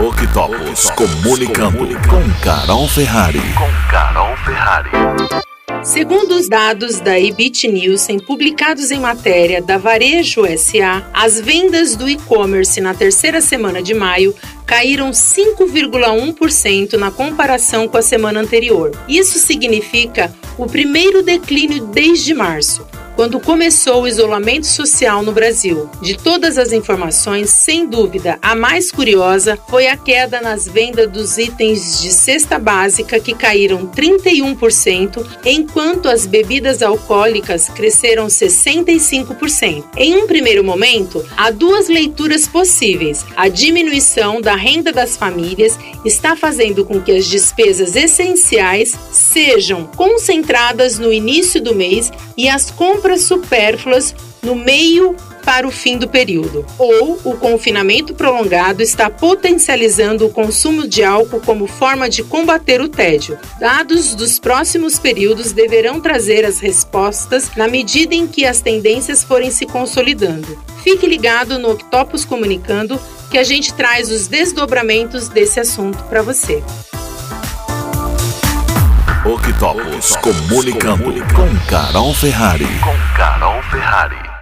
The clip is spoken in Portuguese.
Octopus comunicando com Carol Ferrari. Com Carol Ferrari. Segundo os dados da Ebit Nielsen publicados em matéria da Varejo SA, as vendas do e-commerce na terceira semana de maio caíram 5,1% na comparação com a semana anterior. Isso significa o primeiro declínio desde março quando começou o isolamento social no Brasil. De todas as informações, sem dúvida, a mais curiosa foi a queda nas vendas dos itens de cesta básica, que caíram 31%, enquanto as bebidas alcoólicas cresceram 65%. Em um primeiro momento, há duas leituras possíveis. A diminuição da renda das famílias está fazendo com que as despesas essenciais sejam concentradas no início do mês e as compras compras supérfluas no meio para o fim do período. Ou o confinamento prolongado está potencializando o consumo de álcool como forma de combater o tédio. Dados dos próximos períodos deverão trazer as respostas na medida em que as tendências forem se consolidando. Fique ligado no Octopus Comunicando que a gente traz os desdobramentos desse assunto para você. Octopus comunicando com Carol Ferrari. Com Carol Ferrari.